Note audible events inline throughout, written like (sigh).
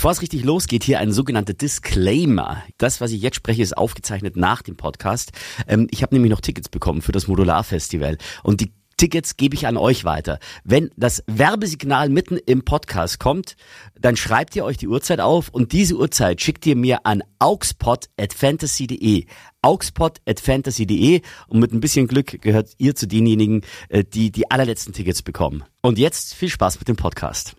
Bevor es richtig losgeht, hier ein sogenannter Disclaimer. Das, was ich jetzt spreche, ist aufgezeichnet nach dem Podcast. Ähm, ich habe nämlich noch Tickets bekommen für das Modularfestival und die Tickets gebe ich an euch weiter. Wenn das Werbesignal mitten im Podcast kommt, dann schreibt ihr euch die Uhrzeit auf und diese Uhrzeit schickt ihr mir an augspot@fantasy.de. augspot@fantasy.de und mit ein bisschen Glück gehört ihr zu denjenigen, äh, die die allerletzten Tickets bekommen. Und jetzt viel Spaß mit dem Podcast.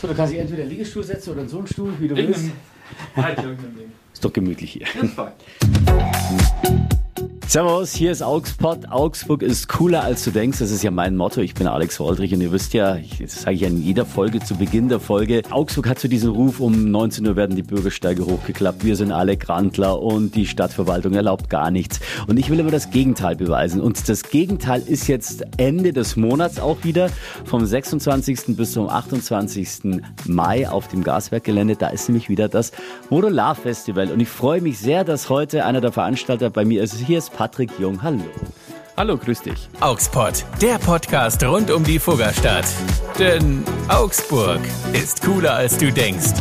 So, du kannst dich entweder in den Liegestuhl setzen oder in so einen Stuhl, wie du willst. Ist doch gemütlich hier. (laughs) Servus, hier ist Augsburg. Augsburg ist cooler als du denkst. Das ist ja mein Motto. Ich bin Alex Woldrich und ihr wisst ja, das sage ich ja in jeder Folge, zu Beginn der Folge. Augsburg hat so diesen Ruf, um 19 Uhr werden die Bürgersteige hochgeklappt. Wir sind alle Grantler und die Stadtverwaltung erlaubt gar nichts. Und ich will immer das Gegenteil beweisen. Und das Gegenteil ist jetzt Ende des Monats auch wieder. Vom 26. bis zum 28. Mai auf dem Gaswerkgelände. Da ist nämlich wieder das Modularfestival. Und ich freue mich sehr, dass heute einer der Veranstalter bei mir ist. Hier ist Patrick Jung. Hallo. Hallo, grüß dich. Augspot, der Podcast rund um die Fuggerstadt. Denn Augsburg ist cooler als du denkst.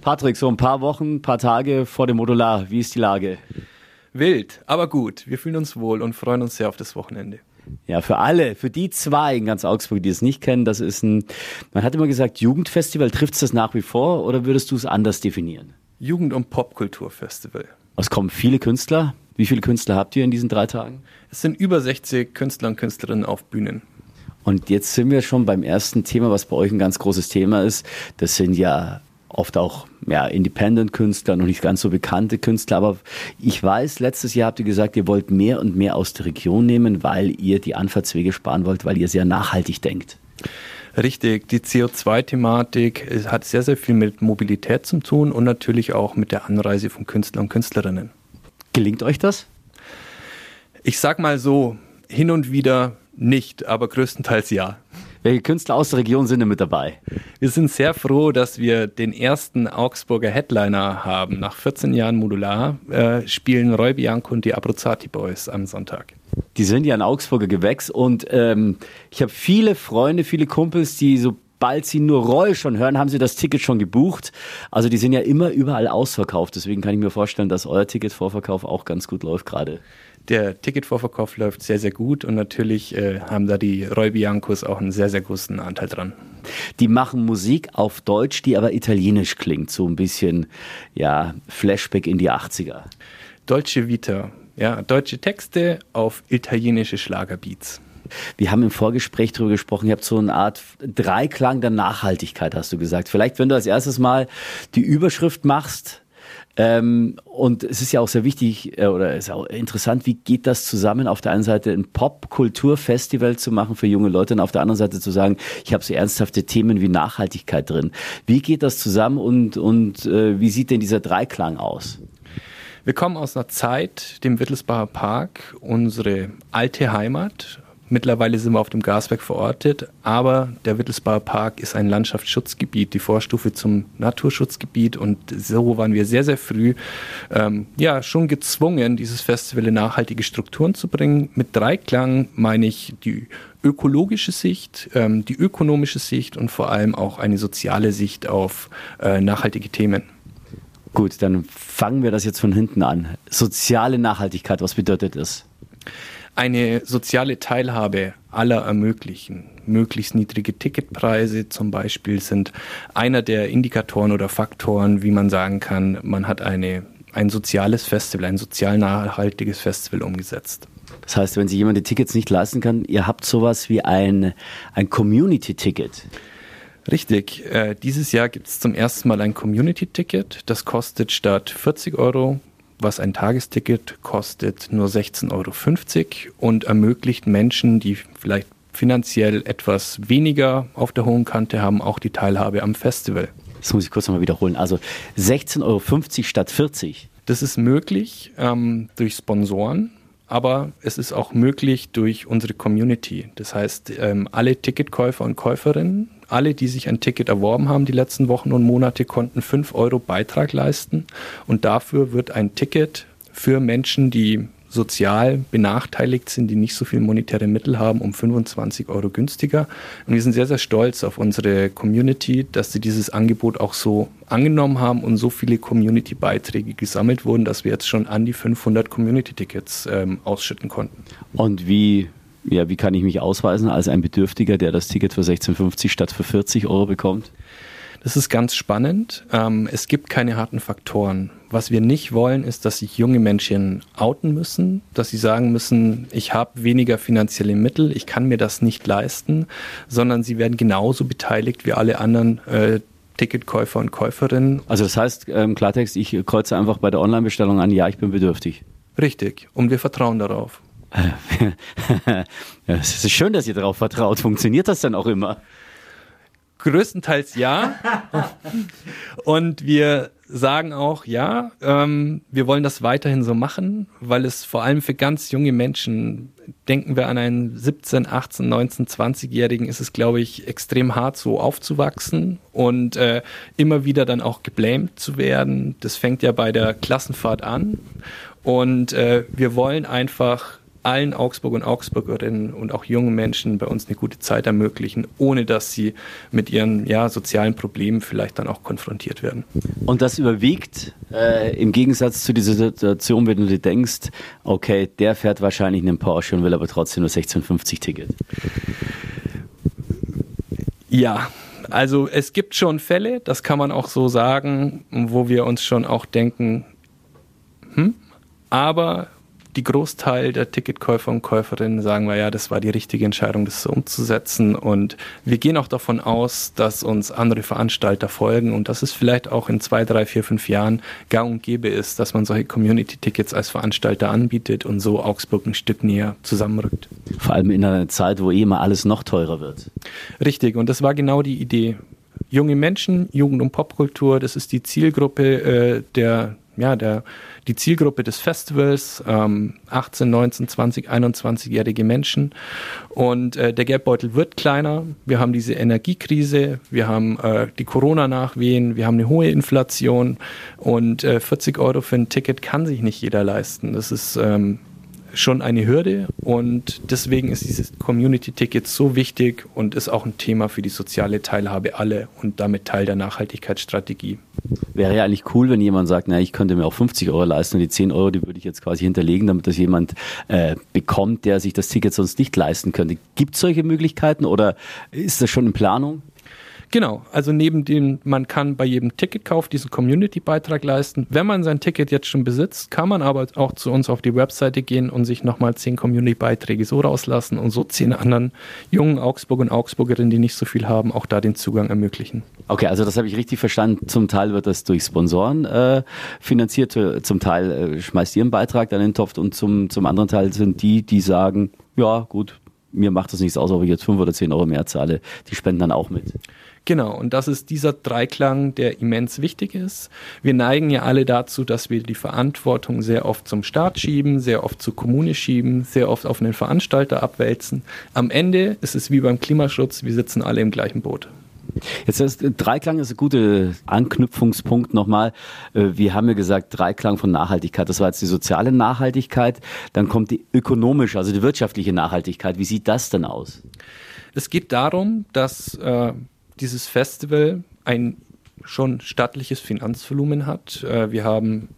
Patrick, so ein paar Wochen, ein paar Tage vor dem Modular. Wie ist die Lage? Wild, aber gut. Wir fühlen uns wohl und freuen uns sehr auf das Wochenende. Ja, für alle, für die zwei in ganz Augsburg, die es nicht kennen, das ist ein, man hat immer gesagt, Jugendfestival, trifft es das nach wie vor oder würdest du es anders definieren? Jugend- und Popkulturfestival. Es kommen viele Künstler. Wie viele Künstler habt ihr in diesen drei Tagen? Es sind über 60 Künstler und Künstlerinnen auf Bühnen. Und jetzt sind wir schon beim ersten Thema, was bei euch ein ganz großes Thema ist. Das sind ja oft auch ja, Independent-Künstler, noch nicht ganz so bekannte Künstler. Aber ich weiß, letztes Jahr habt ihr gesagt, ihr wollt mehr und mehr aus der Region nehmen, weil ihr die Anfahrtswege sparen wollt, weil ihr sehr nachhaltig denkt. Richtig, die CO2-Thematik hat sehr, sehr viel mit Mobilität zu tun und natürlich auch mit der Anreise von Künstlern und Künstlerinnen. Gelingt euch das? Ich sag mal so, hin und wieder nicht, aber größtenteils ja. Welche Künstler aus der Region sind denn mit dabei? Wir sind sehr froh, dass wir den ersten Augsburger Headliner haben. Nach 14 Jahren Modular äh, spielen Roy Bianco und die Abruzzati Boys am Sonntag. Die sind ja ein Augsburger Gewächs und ähm, ich habe viele Freunde, viele Kumpels, die sobald sie nur Roy schon hören, haben sie das Ticket schon gebucht. Also die sind ja immer überall ausverkauft. Deswegen kann ich mir vorstellen, dass euer Ticketvorverkauf auch ganz gut läuft gerade. Der Ticketvorverkauf läuft sehr, sehr gut und natürlich äh, haben da die Roy Biancos auch einen sehr, sehr großen Anteil dran. Die machen Musik auf Deutsch, die aber italienisch klingt. So ein bisschen, ja, Flashback in die 80er. Deutsche Vita, ja, deutsche Texte auf italienische Schlagerbeats. Wir haben im Vorgespräch darüber gesprochen, ihr habt so eine Art Dreiklang der Nachhaltigkeit, hast du gesagt. Vielleicht, wenn du als erstes mal die Überschrift machst, ähm, und es ist ja auch sehr wichtig äh, oder ist auch interessant, wie geht das zusammen, auf der einen Seite ein Pop-Kultur-Festival zu machen für junge Leute und auf der anderen Seite zu sagen, ich habe so ernsthafte Themen wie Nachhaltigkeit drin. Wie geht das zusammen und, und äh, wie sieht denn dieser Dreiklang aus? Wir kommen aus einer Zeit, dem Wittelsbacher Park, unsere alte Heimat, Mittlerweile sind wir auf dem Gaswerk verortet, aber der Wittelsbacher Park ist ein Landschaftsschutzgebiet, die Vorstufe zum Naturschutzgebiet und so waren wir sehr, sehr früh ähm, ja schon gezwungen, dieses Festival in nachhaltige Strukturen zu bringen. Mit Dreiklang meine ich die ökologische Sicht, ähm, die ökonomische Sicht und vor allem auch eine soziale Sicht auf äh, nachhaltige Themen. Gut, dann fangen wir das jetzt von hinten an. Soziale Nachhaltigkeit, was bedeutet das? Eine soziale Teilhabe aller ermöglichen. Möglichst niedrige Ticketpreise zum Beispiel sind einer der Indikatoren oder Faktoren, wie man sagen kann, man hat eine, ein soziales Festival, ein sozial nachhaltiges Festival umgesetzt. Das heißt, wenn sich jemand die Tickets nicht leisten kann, ihr habt sowas wie ein, ein Community-Ticket. Richtig. Äh, dieses Jahr gibt es zum ersten Mal ein Community-Ticket. Das kostet statt 40 Euro was ein Tagesticket kostet, nur 16,50 Euro und ermöglicht Menschen, die vielleicht finanziell etwas weniger auf der hohen Kante haben, auch die Teilhabe am Festival. Das muss ich kurz nochmal wiederholen. Also 16,50 Euro statt 40. Das ist möglich ähm, durch Sponsoren, aber es ist auch möglich durch unsere Community. Das heißt, ähm, alle Ticketkäufer und Käuferinnen alle, die sich ein Ticket erworben haben die letzten Wochen und Monate, konnten 5 Euro Beitrag leisten. Und dafür wird ein Ticket für Menschen, die sozial benachteiligt sind, die nicht so viel monetäre Mittel haben, um 25 Euro günstiger. Und wir sind sehr, sehr stolz auf unsere Community, dass sie dieses Angebot auch so angenommen haben und so viele Community-Beiträge gesammelt wurden, dass wir jetzt schon an die 500 Community-Tickets ähm, ausschütten konnten. Und wie ja, wie kann ich mich ausweisen als ein Bedürftiger, der das Ticket für 16,50 statt für 40 Euro bekommt? Das ist ganz spannend. Ähm, es gibt keine harten Faktoren. Was wir nicht wollen, ist, dass sich junge Menschen outen müssen, dass sie sagen müssen, ich habe weniger finanzielle Mittel, ich kann mir das nicht leisten, sondern sie werden genauso beteiligt wie alle anderen äh, Ticketkäufer und Käuferinnen. Also das heißt ähm, Klartext, ich kreuze einfach bei der Online-Bestellung an, ja, ich bin bedürftig. Richtig. Und wir vertrauen darauf. (laughs) Es ist schön, dass ihr darauf vertraut. Funktioniert das dann auch immer? Größtenteils ja. Und wir sagen auch, ja, ähm, wir wollen das weiterhin so machen, weil es vor allem für ganz junge Menschen, denken wir an einen 17, 18, 19, 20-Jährigen, ist es, glaube ich, extrem hart, so aufzuwachsen und äh, immer wieder dann auch geblämt zu werden. Das fängt ja bei der Klassenfahrt an. Und äh, wir wollen einfach allen Augsburg und Augsburgerinnen und auch jungen Menschen bei uns eine gute Zeit ermöglichen, ohne dass sie mit ihren ja, sozialen Problemen vielleicht dann auch konfrontiert werden. Und das überwiegt äh, im Gegensatz zu dieser Situation, wenn du dir denkst, okay, der fährt wahrscheinlich einen Porsche und will aber trotzdem nur 1650 Ticket. Ja, also es gibt schon Fälle, das kann man auch so sagen, wo wir uns schon auch denken, hm, aber die Großteil der Ticketkäufer und Käuferinnen sagen wir ja, das war die richtige Entscheidung, das so umzusetzen. Und wir gehen auch davon aus, dass uns andere Veranstalter folgen und dass es vielleicht auch in zwei, drei, vier, fünf Jahren gang und gäbe ist, dass man solche Community-Tickets als Veranstalter anbietet und so Augsburg ein Stück näher zusammenrückt. Vor allem in einer Zeit, wo eh immer alles noch teurer wird. Richtig, und das war genau die Idee. Junge Menschen, Jugend- und Popkultur, das ist die Zielgruppe äh, der ja, der, die Zielgruppe des Festivals, ähm, 18, 19, 20, 21-jährige Menschen. Und äh, der Geldbeutel wird kleiner. Wir haben diese Energiekrise, wir haben äh, die Corona-Nachwehen, wir haben eine hohe Inflation und äh, 40 Euro für ein Ticket kann sich nicht jeder leisten. Das ist ähm, schon eine Hürde und deswegen ist dieses Community-Ticket so wichtig und ist auch ein Thema für die soziale Teilhabe alle und damit Teil der Nachhaltigkeitsstrategie. Wäre ja eigentlich cool, wenn jemand sagt, na, ich könnte mir auch 50 Euro leisten und die 10 Euro, die würde ich jetzt quasi hinterlegen, damit das jemand äh, bekommt, der sich das Ticket sonst nicht leisten könnte. Gibt es solche Möglichkeiten oder ist das schon in Planung? Genau, also neben dem, man kann bei jedem Ticketkauf diesen Community-Beitrag leisten. Wenn man sein Ticket jetzt schon besitzt, kann man aber auch zu uns auf die Webseite gehen und sich nochmal zehn Community-Beiträge so rauslassen und so zehn anderen jungen Augsburg und Augsburgerinnen, die nicht so viel haben, auch da den Zugang ermöglichen. Okay, also das habe ich richtig verstanden. Zum Teil wird das durch Sponsoren äh, finanziert, zum Teil äh, schmeißt ihr einen Beitrag dann in den Topf und zum, zum anderen Teil sind die, die sagen, ja gut, mir macht das nichts aus, ob ich jetzt fünf oder zehn Euro mehr zahle. Die spenden dann auch mit. Genau, und das ist dieser Dreiklang, der immens wichtig ist. Wir neigen ja alle dazu, dass wir die Verantwortung sehr oft zum Staat schieben, sehr oft zur Kommune schieben, sehr oft auf einen Veranstalter abwälzen. Am Ende ist es wie beim Klimaschutz, wir sitzen alle im gleichen Boot. Jetzt ist Dreiklang ist ein guter Anknüpfungspunkt nochmal. Äh, wir haben ja gesagt, Dreiklang von Nachhaltigkeit. Das war jetzt die soziale Nachhaltigkeit. Dann kommt die ökonomische, also die wirtschaftliche Nachhaltigkeit. Wie sieht das denn aus? Es geht darum, dass äh, dieses Festival ein schon stattliches Finanzvolumen hat. Äh, wir haben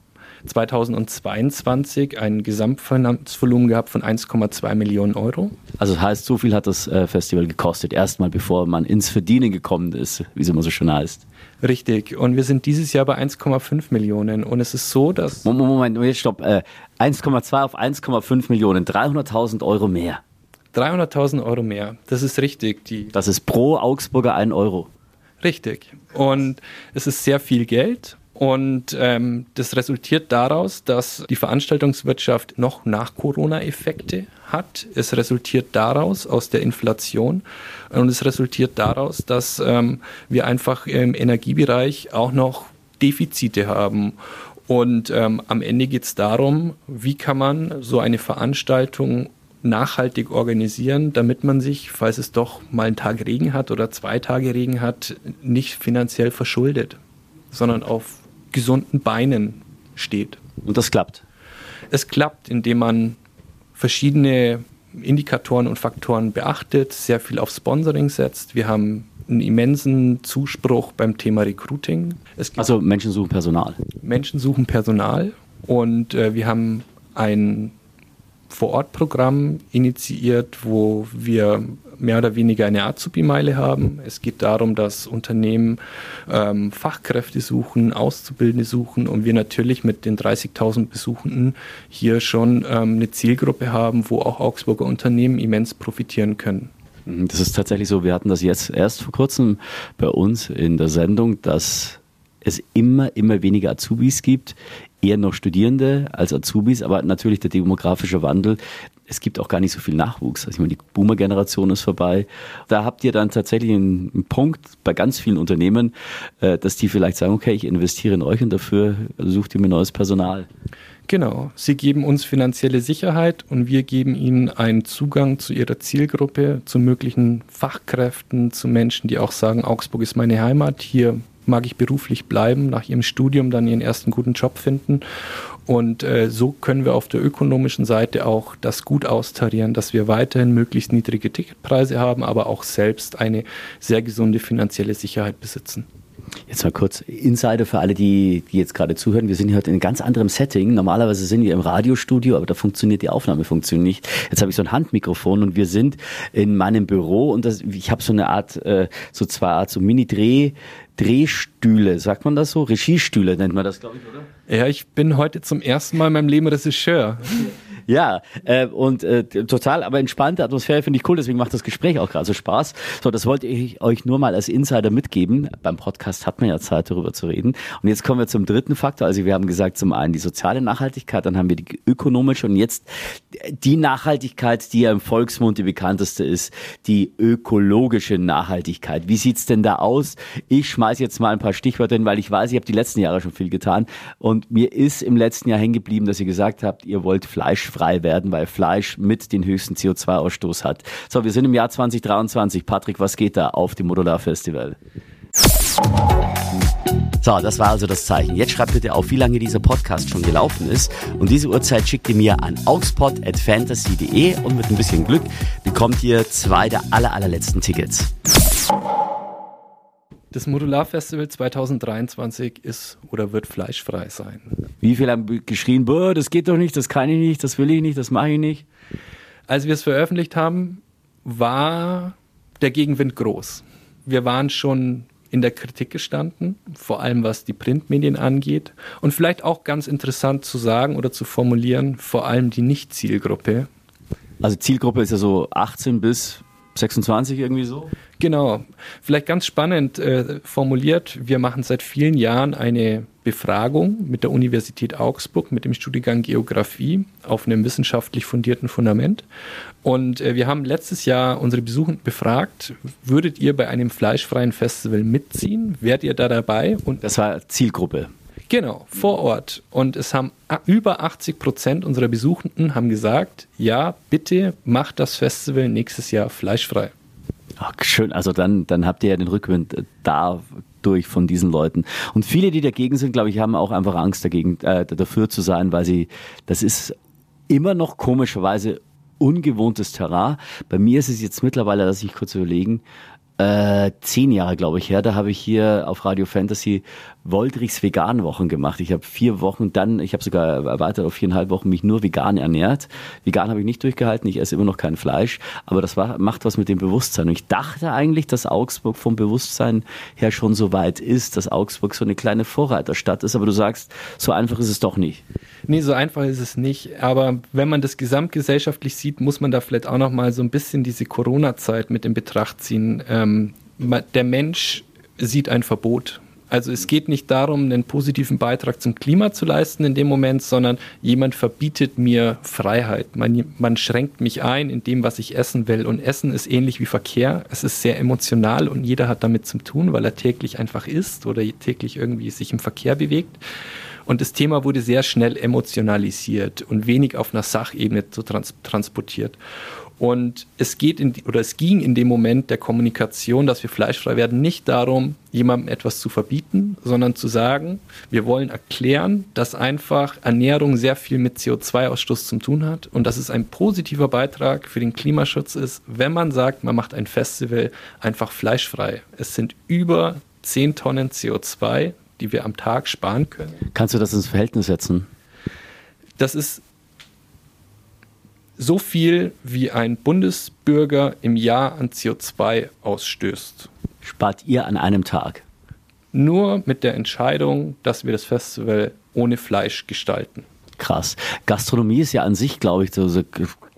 2022 ein Gesamtfinanzvolumen gehabt von 1,2 Millionen Euro. Also das heißt, so viel hat das äh, Festival gekostet, erstmal bevor man ins Verdienen gekommen ist, wie es immer so schön heißt. Richtig. Und wir sind dieses Jahr bei 1,5 Millionen. Und es ist so, dass. Moment, Moment, stopp. 1,2 äh, auf 1,5 Millionen, 300.000 Euro mehr. 300.000 Euro mehr. Das ist richtig. Die das ist pro Augsburger ein Euro. Richtig. Und es ist sehr viel Geld. Und ähm, das resultiert daraus, dass die Veranstaltungswirtschaft noch nach Corona-Effekte hat. Es resultiert daraus aus der Inflation und es resultiert daraus, dass ähm, wir einfach im Energiebereich auch noch Defizite haben. Und ähm, am Ende geht es darum, wie kann man so eine Veranstaltung nachhaltig organisieren, damit man sich, falls es doch mal einen Tag Regen hat oder zwei Tage Regen hat, nicht finanziell verschuldet, sondern auf gesunden Beinen steht. Und das klappt? Es klappt, indem man verschiedene Indikatoren und Faktoren beachtet, sehr viel auf Sponsoring setzt. Wir haben einen immensen Zuspruch beim Thema Recruiting. also Menschen suchen Personal. Menschen suchen Personal und äh, wir haben ein Vorortprogramm initiiert, wo wir mehr oder weniger eine Azubi-Meile haben. Es geht darum, dass Unternehmen ähm, Fachkräfte suchen, Auszubildende suchen und wir natürlich mit den 30.000 Besuchenden hier schon ähm, eine Zielgruppe haben, wo auch Augsburger Unternehmen immens profitieren können. Mhm, das ist tatsächlich so. Wir hatten das jetzt erst vor kurzem bei uns in der Sendung, dass es immer, immer weniger Azubis gibt, eher noch Studierende als Azubis, aber natürlich der demografische Wandel. Es gibt auch gar nicht so viel Nachwuchs. Also ich meine, die Boomer-Generation ist vorbei. Da habt ihr dann tatsächlich einen Punkt bei ganz vielen Unternehmen, äh, dass die vielleicht sagen, okay, ich investiere in euch und dafür sucht ihr mir neues Personal. Genau, sie geben uns finanzielle Sicherheit und wir geben ihnen einen Zugang zu ihrer Zielgruppe, zu möglichen Fachkräften, zu Menschen, die auch sagen, Augsburg ist meine Heimat, hier mag ich beruflich bleiben, nach ihrem Studium dann ihren ersten guten Job finden. Und äh, so können wir auf der ökonomischen Seite auch das gut austarieren, dass wir weiterhin möglichst niedrige Ticketpreise haben, aber auch selbst eine sehr gesunde finanzielle Sicherheit besitzen. Jetzt mal kurz Insider für alle, die, die jetzt gerade zuhören. Wir sind hier heute in einem ganz anderem Setting. Normalerweise sind wir im Radiostudio, aber da funktioniert die Aufnahmefunktion nicht. Jetzt habe ich so ein Handmikrofon und wir sind in meinem Büro und das, ich habe so eine Art, äh, so zwei Art, so Mini-Dreh, Drehstühle, sagt man das so? Regiestühle nennt man das, glaube ich, oder? Ja, ich bin heute zum ersten Mal in meinem Leben Regisseur. Ja, äh, und äh, total, aber entspannte Atmosphäre finde ich cool, deswegen macht das Gespräch auch gerade so Spaß. So, das wollte ich euch nur mal als Insider mitgeben. Beim Podcast hat man ja Zeit, darüber zu reden. Und jetzt kommen wir zum dritten Faktor. Also wir haben gesagt, zum einen die soziale Nachhaltigkeit, dann haben wir die ökonomische und jetzt die Nachhaltigkeit, die ja im Volksmund die bekannteste ist, die ökologische Nachhaltigkeit. Wie sieht's denn da aus? Ich schmeiß jetzt mal ein paar Stichwörter hin, weil ich weiß, ich habe die letzten Jahre schon viel getan. Und mir ist im letzten Jahr hängen geblieben, dass ihr gesagt habt, ihr wollt Fleisch frei werden, weil Fleisch mit den höchsten CO2-Ausstoß hat. So, wir sind im Jahr 2023. Patrick, was geht da auf dem Modular Festival? So, das war also das Zeichen. Jetzt schreibt bitte auf, wie lange dieser Podcast schon gelaufen ist. Und diese Uhrzeit schickt ihr mir an augspot.fantasy.de und mit ein bisschen Glück bekommt ihr zwei der aller, allerletzten Tickets. Das Modularfestival 2023 ist oder wird fleischfrei sein. Wie viele haben geschrien, boah, das geht doch nicht, das kann ich nicht, das will ich nicht, das mache ich nicht? Als wir es veröffentlicht haben, war der Gegenwind groß. Wir waren schon in der Kritik gestanden, vor allem was die Printmedien angeht. Und vielleicht auch ganz interessant zu sagen oder zu formulieren, vor allem die Nicht-Zielgruppe. Also Zielgruppe ist ja so 18 bis 26 irgendwie so? Genau. Vielleicht ganz spannend äh, formuliert, wir machen seit vielen Jahren eine Befragung mit der Universität Augsburg mit dem Studiengang Geografie auf einem wissenschaftlich fundierten Fundament. Und äh, wir haben letztes Jahr unsere Besuchenden befragt, würdet ihr bei einem fleischfreien Festival mitziehen? Wärt ihr da dabei? Und das war Zielgruppe. Genau, vor Ort. Und es haben über 80 Prozent unserer Besuchenden haben gesagt, ja, bitte macht das Festival nächstes Jahr fleischfrei. Ach, schön. Also dann, dann habt ihr ja den Rückwind äh, da durch von diesen Leuten. Und viele, die dagegen sind, glaube ich, haben auch einfach Angst dagegen, äh, dafür zu sein, weil sie, das ist immer noch komischerweise ungewohntes Terrain. Bei mir ist es jetzt mittlerweile, lass ich kurz überlegen, äh, zehn Jahre, glaube ich, her. Da habe ich hier auf Radio Fantasy Woldrichs Vegan-Wochen gemacht. Ich habe vier Wochen dann, ich habe sogar erweitert auf viereinhalb Wochen mich nur vegan ernährt. Vegan habe ich nicht durchgehalten, ich esse immer noch kein Fleisch, aber das war, macht was mit dem Bewusstsein. Und ich dachte eigentlich, dass Augsburg vom Bewusstsein her schon so weit ist, dass Augsburg so eine kleine Vorreiterstadt ist, aber du sagst, so einfach ist es doch nicht. Nee, so einfach ist es nicht. Aber wenn man das gesamtgesellschaftlich sieht, muss man da vielleicht auch noch mal so ein bisschen diese Corona-Zeit mit in Betracht ziehen. Ähm, der Mensch sieht ein Verbot also es geht nicht darum, einen positiven Beitrag zum Klima zu leisten in dem Moment, sondern jemand verbietet mir Freiheit. Man, man schränkt mich ein in dem, was ich essen will. Und Essen ist ähnlich wie Verkehr. Es ist sehr emotional und jeder hat damit zu tun, weil er täglich einfach isst oder täglich irgendwie sich im Verkehr bewegt. Und das Thema wurde sehr schnell emotionalisiert und wenig auf einer Sachebene transportiert. Und es geht in, oder es ging in dem Moment der Kommunikation, dass wir fleischfrei werden, nicht darum, jemandem etwas zu verbieten, sondern zu sagen, wir wollen erklären, dass einfach Ernährung sehr viel mit CO2-Ausstoß zu tun hat und dass es ein positiver Beitrag für den Klimaschutz ist, wenn man sagt, man macht ein Festival einfach fleischfrei. Es sind über 10 Tonnen CO2, die wir am Tag sparen können. Kannst du das ins Verhältnis setzen? Das ist so viel, wie ein Bundesbürger im Jahr an CO2 ausstößt. Spart ihr an einem Tag? Nur mit der Entscheidung, dass wir das Festival ohne Fleisch gestalten. Krass. Gastronomie ist ja an sich, glaube ich, so, so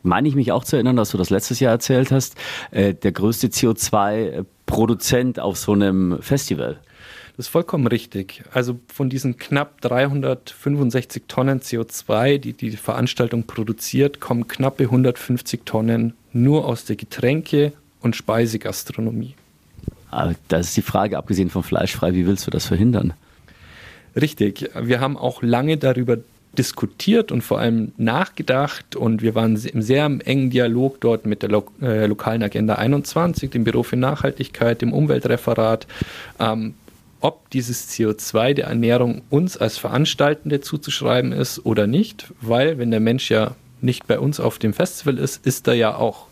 meine ich mich auch zu erinnern, dass du das letztes Jahr erzählt hast, äh, der größte CO2-Produzent auf so einem Festival. Das ist vollkommen richtig. Also von diesen knapp 365 Tonnen CO2, die die Veranstaltung produziert, kommen knappe 150 Tonnen nur aus der Getränke- und Speisegastronomie. Aber ah, das ist die Frage, abgesehen vom Fleischfrei, wie willst du das verhindern? Richtig. Wir haben auch lange darüber diskutiert und vor allem nachgedacht und wir waren im sehr engen Dialog dort mit der Lo äh, lokalen Agenda 21, dem Büro für Nachhaltigkeit, dem Umweltreferat, ähm, ob dieses CO2 der Ernährung uns als Veranstaltende zuzuschreiben ist oder nicht, weil wenn der Mensch ja nicht bei uns auf dem Festival ist, ist er ja auch.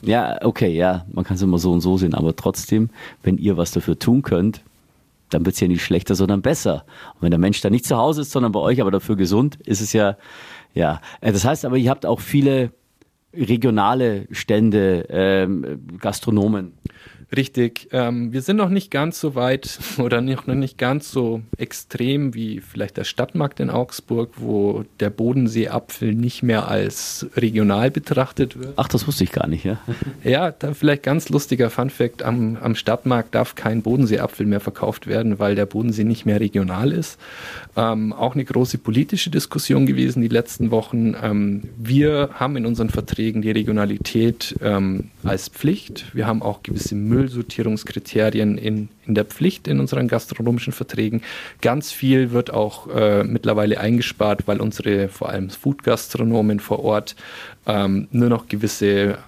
Ja, okay, ja, man kann es immer so und so sehen, aber trotzdem, wenn ihr was dafür tun könnt, dann wird es ja nicht schlechter, sondern besser. Und wenn der Mensch da nicht zu Hause ist, sondern bei euch, aber dafür gesund, ist es ja, ja. Äh, das heißt aber, ihr habt auch viele regionale Stände, ähm, Gastronomen. Richtig. Ähm, wir sind noch nicht ganz so weit (laughs) oder noch nicht ganz so extrem wie vielleicht der Stadtmarkt in Augsburg, wo der Bodenseeapfel nicht mehr als regional betrachtet wird. Ach, das wusste ich gar nicht, ja. (laughs) Ja, da vielleicht ganz lustiger Funfact. Am, am Stadtmarkt darf kein Bodenseeapfel mehr verkauft werden, weil der Bodensee nicht mehr regional ist. Ähm, auch eine große politische Diskussion gewesen die letzten Wochen. Ähm, wir haben in unseren Verträgen die Regionalität ähm, als Pflicht. Wir haben auch gewisse Müll Müllsortierungskriterien in, in der Pflicht in unseren gastronomischen Verträgen. Ganz viel wird auch äh, mittlerweile eingespart, weil unsere vor allem Food-Gastronomen vor Ort ähm, nur noch gewisse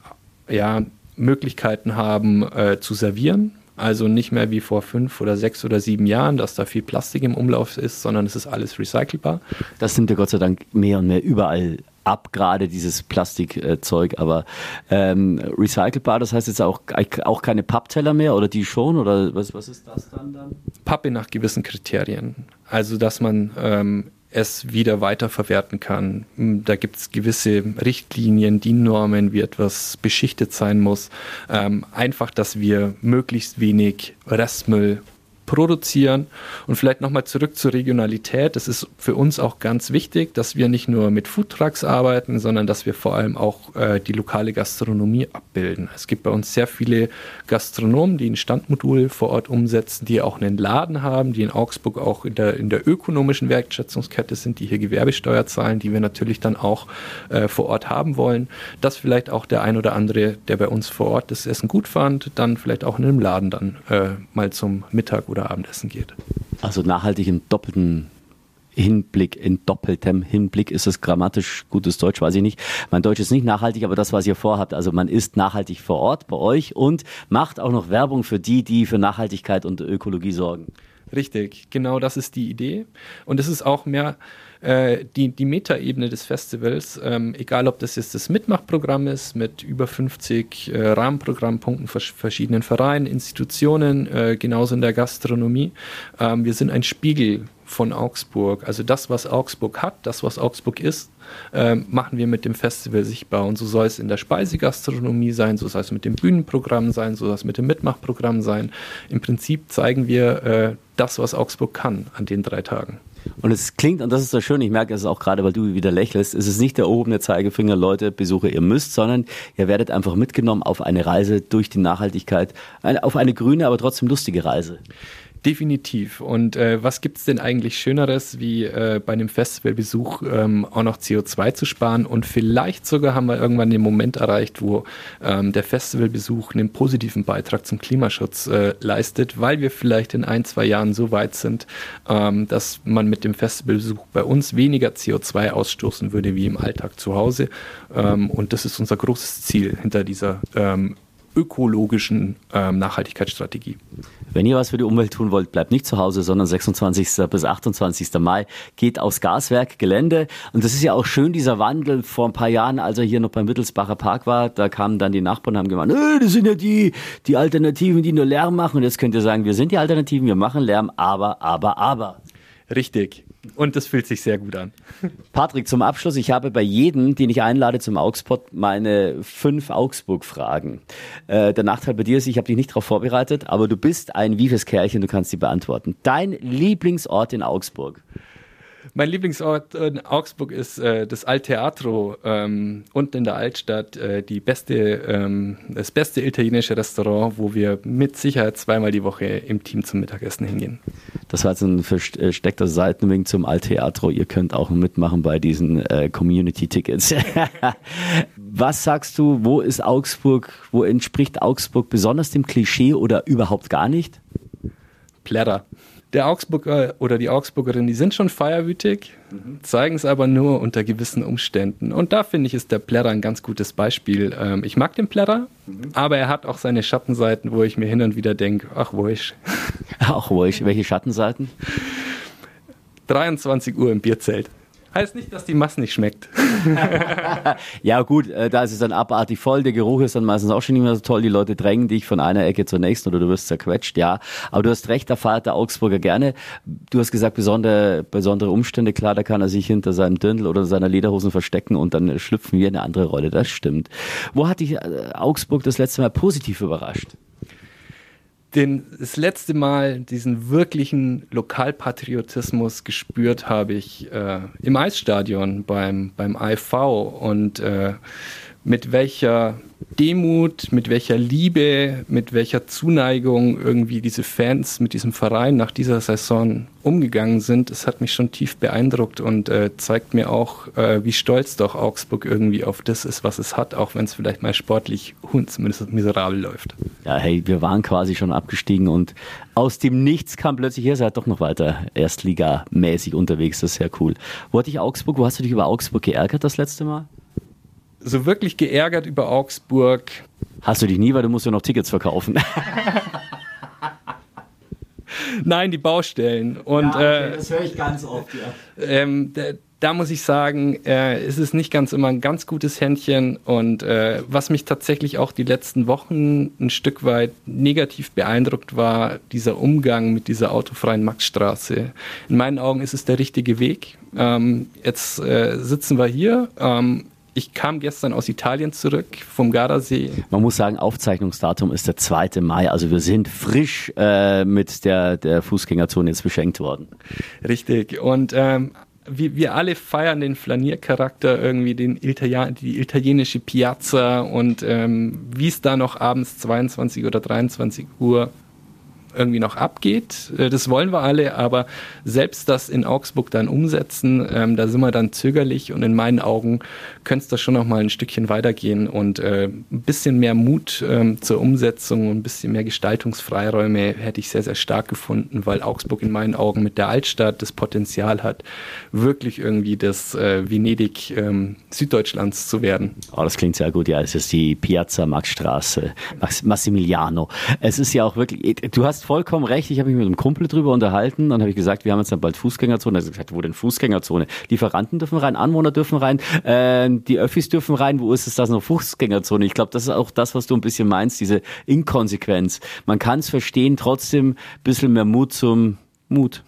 ja, Möglichkeiten haben äh, zu servieren. Also nicht mehr wie vor fünf oder sechs oder sieben Jahren, dass da viel Plastik im Umlauf ist, sondern es ist alles recycelbar. Das nimmt ja Gott sei Dank mehr und mehr überall ab, gerade dieses Plastikzeug, aber ähm, recycelbar, das heißt jetzt auch, auch keine Pappteller mehr oder die schon oder was, was ist das dann dann? Pappe nach gewissen Kriterien. Also dass man ähm, es wieder weiterverwerten kann. Da gibt es gewisse Richtlinien, DIN-Normen, wie etwas beschichtet sein muss. Ähm, einfach, dass wir möglichst wenig Restmüll produzieren. Und vielleicht nochmal zurück zur Regionalität. Es ist für uns auch ganz wichtig, dass wir nicht nur mit Foodtrucks arbeiten, sondern dass wir vor allem auch äh, die lokale Gastronomie abbilden. Es gibt bei uns sehr viele Gastronomen, die ein Standmodul vor Ort umsetzen, die auch einen Laden haben, die in Augsburg auch in der, in der ökonomischen Wertschätzungskette sind, die hier Gewerbesteuer zahlen, die wir natürlich dann auch äh, vor Ort haben wollen. Dass vielleicht auch der ein oder andere, der bei uns vor Ort das Essen gut fand, dann vielleicht auch in einem Laden dann äh, mal zum Mittag oder Abendessen geht. Also nachhaltig im doppelten Hinblick, in doppeltem Hinblick ist es grammatisch gutes Deutsch, weiß ich nicht. Mein Deutsch ist nicht nachhaltig, aber das, was ihr vorhabt, also man ist nachhaltig vor Ort bei euch und macht auch noch Werbung für die, die für Nachhaltigkeit und Ökologie sorgen. Richtig, genau das ist die Idee. Und es ist auch mehr äh, die, die Metaebene des Festivals, ähm, egal ob das jetzt das Mitmachprogramm ist mit über 50 äh, Rahmenprogrammpunkten vers verschiedenen Vereinen, Institutionen, äh, genauso in der Gastronomie. Ähm, wir sind ein Spiegel von Augsburg. Also das, was Augsburg hat, das, was Augsburg ist, ähm, machen wir mit dem Festival sichtbar. Und so soll es in der Speisegastronomie sein, so soll es mit dem Bühnenprogramm sein, so soll es mit dem Mitmachprogramm sein. Im Prinzip zeigen wir äh, das, was Augsburg kann an den drei Tagen. Und es klingt, und das ist so schön, ich merke es auch gerade, weil du wieder lächelst, es ist nicht der erhobene Zeigefinger, Leute, Besucher, ihr müsst, sondern ihr werdet einfach mitgenommen auf eine Reise durch die Nachhaltigkeit, auf eine grüne, aber trotzdem lustige Reise. Definitiv. Und äh, was gibt es denn eigentlich Schöneres, wie äh, bei einem Festivalbesuch ähm, auch noch CO2 zu sparen? Und vielleicht sogar haben wir irgendwann den Moment erreicht, wo ähm, der Festivalbesuch einen positiven Beitrag zum Klimaschutz äh, leistet, weil wir vielleicht in ein, zwei Jahren so weit sind, ähm, dass man mit dem Festivalbesuch bei uns weniger CO2 ausstoßen würde wie im Alltag zu Hause. Ähm, und das ist unser großes Ziel hinter dieser ähm, ökologischen ähm, Nachhaltigkeitsstrategie. Wenn ihr was für die Umwelt tun wollt, bleibt nicht zu Hause, sondern 26. bis 28. Mai geht aufs Gaswerkgelände. Und das ist ja auch schön, dieser Wandel. Vor ein paar Jahren, als er hier noch beim Wittelsbacher Park war, da kamen dann die Nachbarn und haben gemeint, äh, das sind ja die, die Alternativen, die nur Lärm machen. Und jetzt könnt ihr sagen, wir sind die Alternativen, wir machen Lärm, aber, aber, aber. Richtig. Und das fühlt sich sehr gut an. Patrick, zum Abschluss, ich habe bei jedem, den ich einlade zum Augsburg, meine fünf Augsburg-Fragen. Äh, der Nachteil bei dir ist, ich habe dich nicht darauf vorbereitet, aber du bist ein wiefes Kerlchen, du kannst sie beantworten. Dein Lieblingsort in Augsburg? Mein Lieblingsort in Augsburg ist äh, das Alteatro ähm, unten in der Altstadt. Äh, die beste, ähm, das beste italienische Restaurant, wo wir mit Sicherheit zweimal die Woche im Team zum Mittagessen hingehen. Das war jetzt ein versteckter Seitenwink zum Alteatro. Ihr könnt auch mitmachen bei diesen äh, Community-Tickets. (laughs) Was sagst du, wo ist Augsburg, wo entspricht Augsburg besonders dem Klischee oder überhaupt gar nicht? Plärrer der Augsburger oder die Augsburgerin, die sind schon feierwütig, mhm. zeigen es aber nur unter gewissen Umständen. Und da finde ich, ist der Plärrer ein ganz gutes Beispiel. Ähm, ich mag den Plärrer, mhm. aber er hat auch seine Schattenseiten, wo ich mir hin und wieder denke, ach, wo ich. (laughs) Ach, wo ich. Welche Schattenseiten? 23 Uhr im Bierzelt. Heißt nicht, dass die Masse nicht schmeckt. (laughs) ja, gut, äh, da ist es dann abartig voll. Der Geruch ist dann meistens auch schon nicht mehr so toll. Die Leute drängen dich von einer Ecke zur nächsten oder du wirst zerquetscht, ja. Aber du hast recht, da feiert der Augsburger gerne. Du hast gesagt, besondere, besondere Umstände. Klar, da kann er sich hinter seinem Dirndl oder seiner Lederhosen verstecken und dann schlüpfen wir in eine andere Rolle. Das stimmt. Wo hat dich äh, Augsburg das letzte Mal positiv überrascht? Den, das letzte Mal diesen wirklichen Lokalpatriotismus gespürt habe ich äh, im Eisstadion beim, beim AFV und äh, mit welcher Demut, mit welcher Liebe, mit welcher Zuneigung irgendwie diese Fans mit diesem Verein nach dieser Saison umgegangen sind, das hat mich schon tief beeindruckt und äh, zeigt mir auch, äh, wie stolz doch Augsburg irgendwie auf das ist, was es hat, auch wenn es vielleicht mal sportlich hund zumindest miserabel läuft. Ja, hey, wir waren quasi schon abgestiegen und aus dem Nichts kam plötzlich, ihr seid doch noch weiter Erstligamäßig unterwegs, das ist sehr cool. Wo hat dich Augsburg, wo hast du dich über Augsburg geärgert das letzte Mal? So wirklich geärgert über Augsburg. Hast du dich nie, weil du musst ja noch Tickets verkaufen. (laughs) Nein, die Baustellen. Und, ja, okay, äh, das höre ich ganz oft, ja. Ähm, da muss ich sagen, äh, ist es nicht ganz immer ein ganz gutes Händchen. Und äh, was mich tatsächlich auch die letzten Wochen ein Stück weit negativ beeindruckt war, dieser Umgang mit dieser autofreien Maxstraße. In meinen Augen ist es der richtige Weg. Ähm, jetzt äh, sitzen wir hier. Ähm, ich kam gestern aus Italien zurück vom Gardasee. Man muss sagen, Aufzeichnungsdatum ist der 2. Mai. Also wir sind frisch äh, mit der, der Fußgängerzone jetzt beschenkt worden. Richtig. Und ähm, wir, wir alle feiern den Flaniercharakter, irgendwie den Italien, die italienische Piazza und ähm, wie es da noch abends 22 oder 23 Uhr irgendwie noch abgeht. Äh, das wollen wir alle, aber selbst das in Augsburg dann umsetzen, ähm, da sind wir dann zögerlich und in meinen Augen könnte es da schon noch mal ein Stückchen weitergehen und äh, ein bisschen mehr Mut ähm, zur Umsetzung und ein bisschen mehr Gestaltungsfreiräume hätte ich sehr, sehr stark gefunden, weil Augsburg in meinen Augen mit der Altstadt das Potenzial hat, wirklich irgendwie das äh, Venedig ähm, Süddeutschlands zu werden. Oh, das klingt sehr gut, ja. Es ist die Piazza Maxstraße, Max Massimiliano. Es ist ja auch wirklich, du hast vollkommen recht. Ich habe mich mit einem Kumpel drüber unterhalten. Dann habe ich gesagt, wir haben jetzt dann bald Fußgängerzone. Er hat gesagt, wo denn Fußgängerzone? Lieferanten dürfen rein, Anwohner dürfen rein, äh, die Öffis dürfen rein. Wo ist es das noch Fußgängerzone? Ich glaube, das ist auch das, was du ein bisschen meinst, diese Inkonsequenz. Man kann es verstehen, trotzdem ein bisschen mehr Mut zum Mut.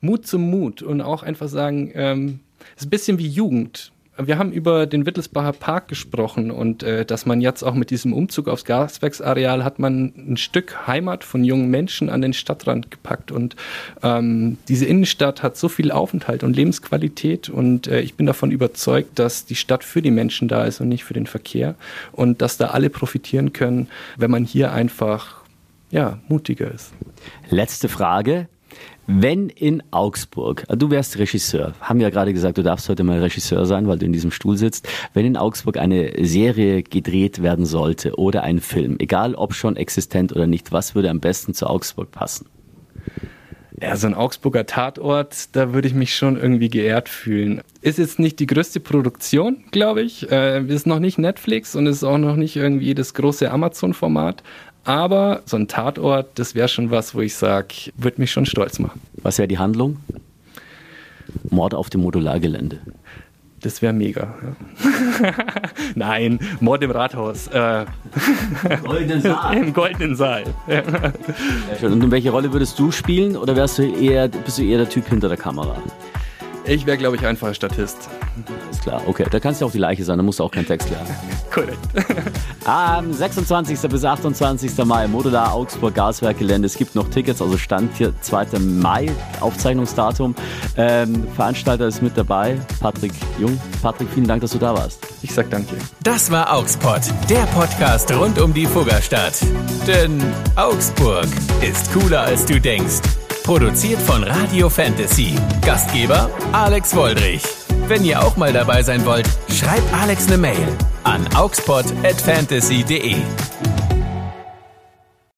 Mut zum Mut und auch einfach sagen, ähm, ist ein bisschen wie Jugend wir haben über den Wittelsbacher Park gesprochen und äh, dass man jetzt auch mit diesem Umzug aufs Gaswerksareal hat man ein Stück Heimat von jungen Menschen an den Stadtrand gepackt und ähm, diese Innenstadt hat so viel Aufenthalt und Lebensqualität und äh, ich bin davon überzeugt, dass die Stadt für die Menschen da ist und nicht für den Verkehr und dass da alle profitieren können, wenn man hier einfach ja, mutiger ist. Letzte Frage. Wenn in Augsburg, du wärst Regisseur, haben wir ja gerade gesagt, du darfst heute mal Regisseur sein, weil du in diesem Stuhl sitzt. Wenn in Augsburg eine Serie gedreht werden sollte oder ein Film, egal ob schon existent oder nicht, was würde am besten zu Augsburg passen? Ja, so ein Augsburger Tatort, da würde ich mich schon irgendwie geehrt fühlen. Ist jetzt nicht die größte Produktion, glaube ich. Äh, ist noch nicht Netflix und ist auch noch nicht irgendwie das große Amazon-Format. Aber so ein Tatort, das wäre schon was, wo ich sage, würde mich schon stolz machen. Was wäre die Handlung? Mord auf dem Modulargelände. Das wäre mega. Ja. (laughs) Nein, Mord im Rathaus. Äh, Goldenen (laughs) Saal. Im goldenen Saal. Ja. Und in welche Rolle würdest du spielen oder wärst du eher, bist du eher der Typ hinter der Kamera? Ich wäre, glaube ich, einfach Statist. Alles klar, okay. Da kannst du auch die Leiche sein, da musst du auch keinen Text lernen. (laughs) Korrekt. (laughs) Am 26. bis 28. Mai Modular Augsburg Gaswerkgelände. Es gibt noch Tickets, also Stand hier 2. Mai, Aufzeichnungsdatum. Ähm, Veranstalter ist mit dabei, Patrick Jung. Patrick, vielen Dank, dass du da warst. Ich sag danke. Das war Augspot, der Podcast rund um die Fuggerstadt. Denn Augsburg ist cooler als du denkst. Produziert von Radio Fantasy. Gastgeber Alex Woldrich. Wenn ihr auch mal dabei sein wollt, schreibt Alex eine Mail an augspot@fantasy.de.